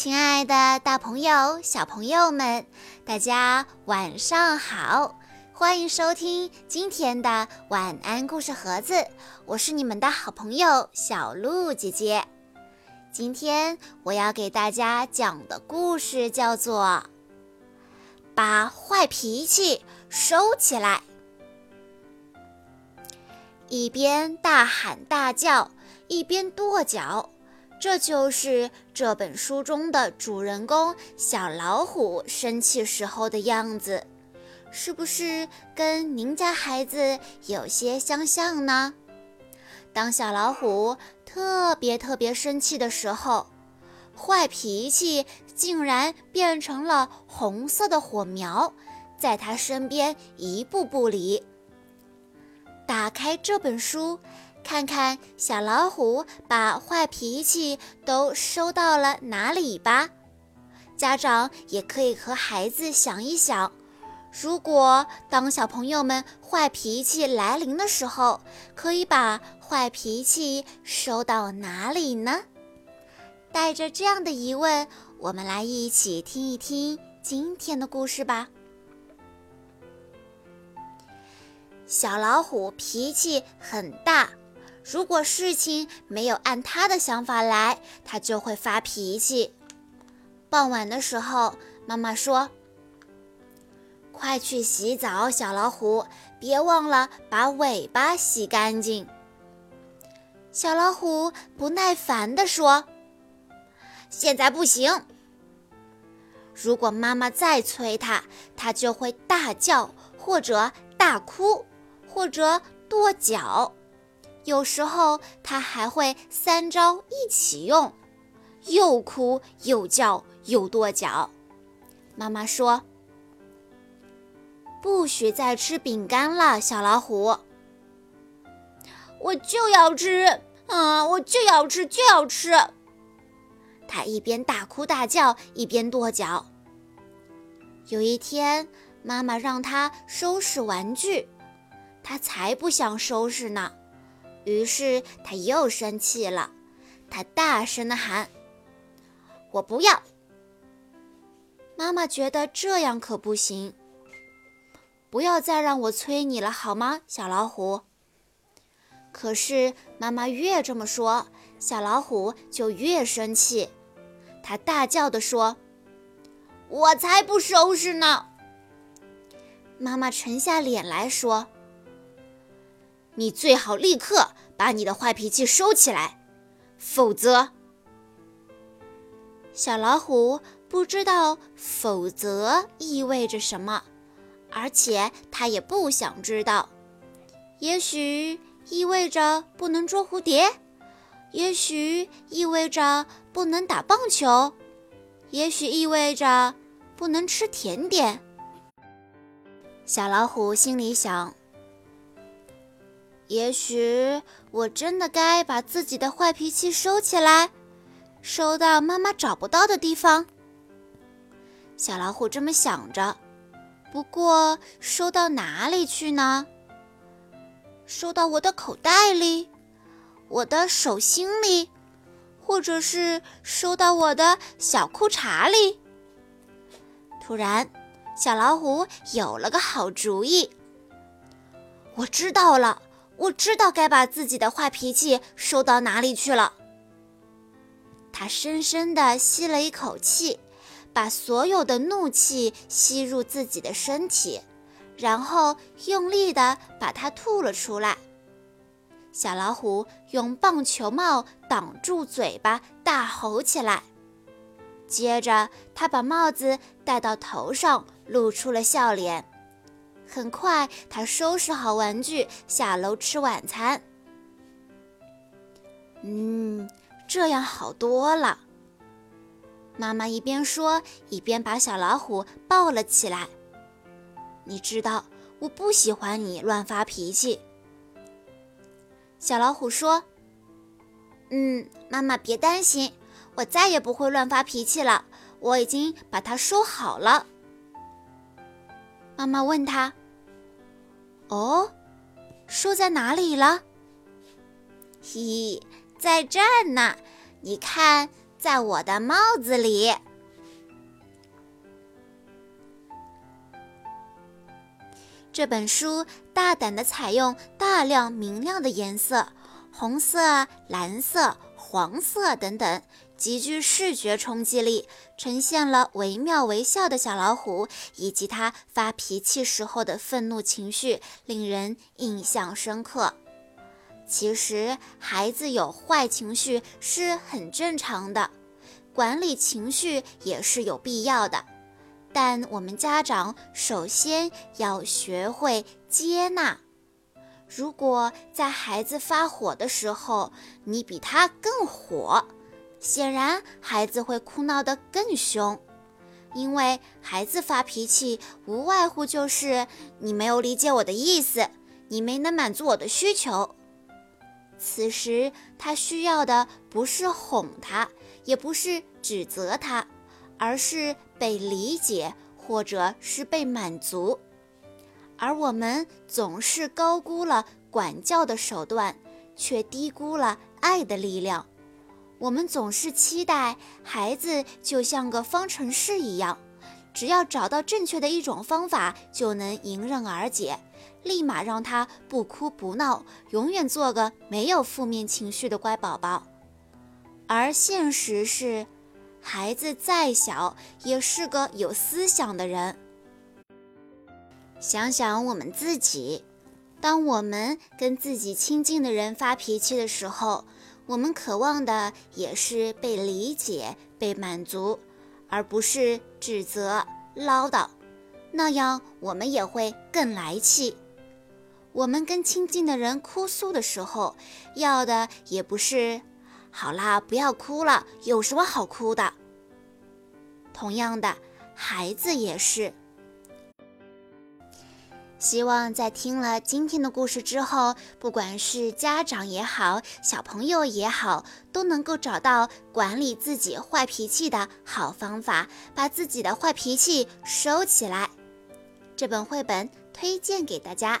亲爱的，大朋友、小朋友们，大家晚上好！欢迎收听今天的晚安故事盒子，我是你们的好朋友小鹿姐姐。今天我要给大家讲的故事叫做《把坏脾气收起来》。一边大喊大叫，一边跺脚。这就是这本书中的主人公小老虎生气时候的样子，是不是跟您家孩子有些相像呢？当小老虎特别特别生气的时候，坏脾气竟然变成了红色的火苗，在他身边一步步离。打开这本书。看看小老虎把坏脾气都收到了哪里吧。家长也可以和孩子想一想，如果当小朋友们坏脾气来临的时候，可以把坏脾气收到哪里呢？带着这样的疑问，我们来一起听一听今天的故事吧。小老虎脾气很大。如果事情没有按他的想法来，他就会发脾气。傍晚的时候，妈妈说：“快去洗澡，小老虎，别忘了把尾巴洗干净。”小老虎不耐烦地说：“现在不行。”如果妈妈再催他，他就会大叫，或者大哭，或者跺脚。有时候他还会三招一起用，又哭又叫又跺脚。妈妈说：“不许再吃饼干了，小老虎。”我就要吃，啊，我就要吃，就要吃。他一边大哭大叫，一边跺脚。有一天，妈妈让他收拾玩具，他才不想收拾呢。于是他又生气了，他大声地喊：“我不要！”妈妈觉得这样可不行，不要再让我催你了，好吗，小老虎？可是妈妈越这么说，小老虎就越生气，他大叫地说：“我才不收拾呢！”妈妈沉下脸来说。你最好立刻把你的坏脾气收起来，否则，小老虎不知道“否则”意味着什么，而且他也不想知道。也许意味着不能捉蝴蝶，也许意味着不能打棒球，也许意味着不能吃甜点。小老虎心里想。也许我真的该把自己的坏脾气收起来，收到妈妈找不到的地方。小老虎这么想着。不过，收到哪里去呢？收到我的口袋里，我的手心里，或者是收到我的小裤衩里？突然，小老虎有了个好主意。我知道了。我知道该把自己的坏脾气收到哪里去了。他深深地吸了一口气，把所有的怒气吸入自己的身体，然后用力地把它吐了出来。小老虎用棒球帽挡住嘴巴，大吼起来。接着，他把帽子戴到头上，露出了笑脸。很快，他收拾好玩具，下楼吃晚餐。嗯，这样好多了。妈妈一边说，一边把小老虎抱了起来。你知道，我不喜欢你乱发脾气。小老虎说：“嗯，妈妈别担心，我再也不会乱发脾气了。我已经把它收好了。”妈妈问他。哦，书在哪里了？嘿，在这儿呢。你看，在我的帽子里。这本书大胆地采用大量明亮的颜色，红色、蓝色、黄色等等，极具视觉冲击力，呈现了惟妙惟肖的小老虎以及它发脾气时候的愤怒情绪，令人印象深刻。其实，孩子有坏情绪是很正常的，管理情绪也是有必要的。但我们家长首先要学会接纳。如果在孩子发火的时候，你比他更火，显然孩子会哭闹得更凶。因为孩子发脾气，无外乎就是你没有理解我的意思，你没能满足我的需求。此时他需要的不是哄他，也不是指责他。而是被理解，或者是被满足，而我们总是高估了管教的手段，却低估了爱的力量。我们总是期待孩子就像个方程式一样，只要找到正确的一种方法，就能迎刃而解，立马让他不哭不闹，永远做个没有负面情绪的乖宝宝。而现实是。孩子再小，也是个有思想的人。想想我们自己，当我们跟自己亲近的人发脾气的时候，我们渴望的也是被理解、被满足，而不是指责、唠叨。那样我们也会更来气。我们跟亲近的人哭诉的时候，要的也不是。好啦，不要哭了，有什么好哭的？同样的，孩子也是。希望在听了今天的故事之后，不管是家长也好，小朋友也好，都能够找到管理自己坏脾气的好方法，把自己的坏脾气收起来。这本绘本推荐给大家。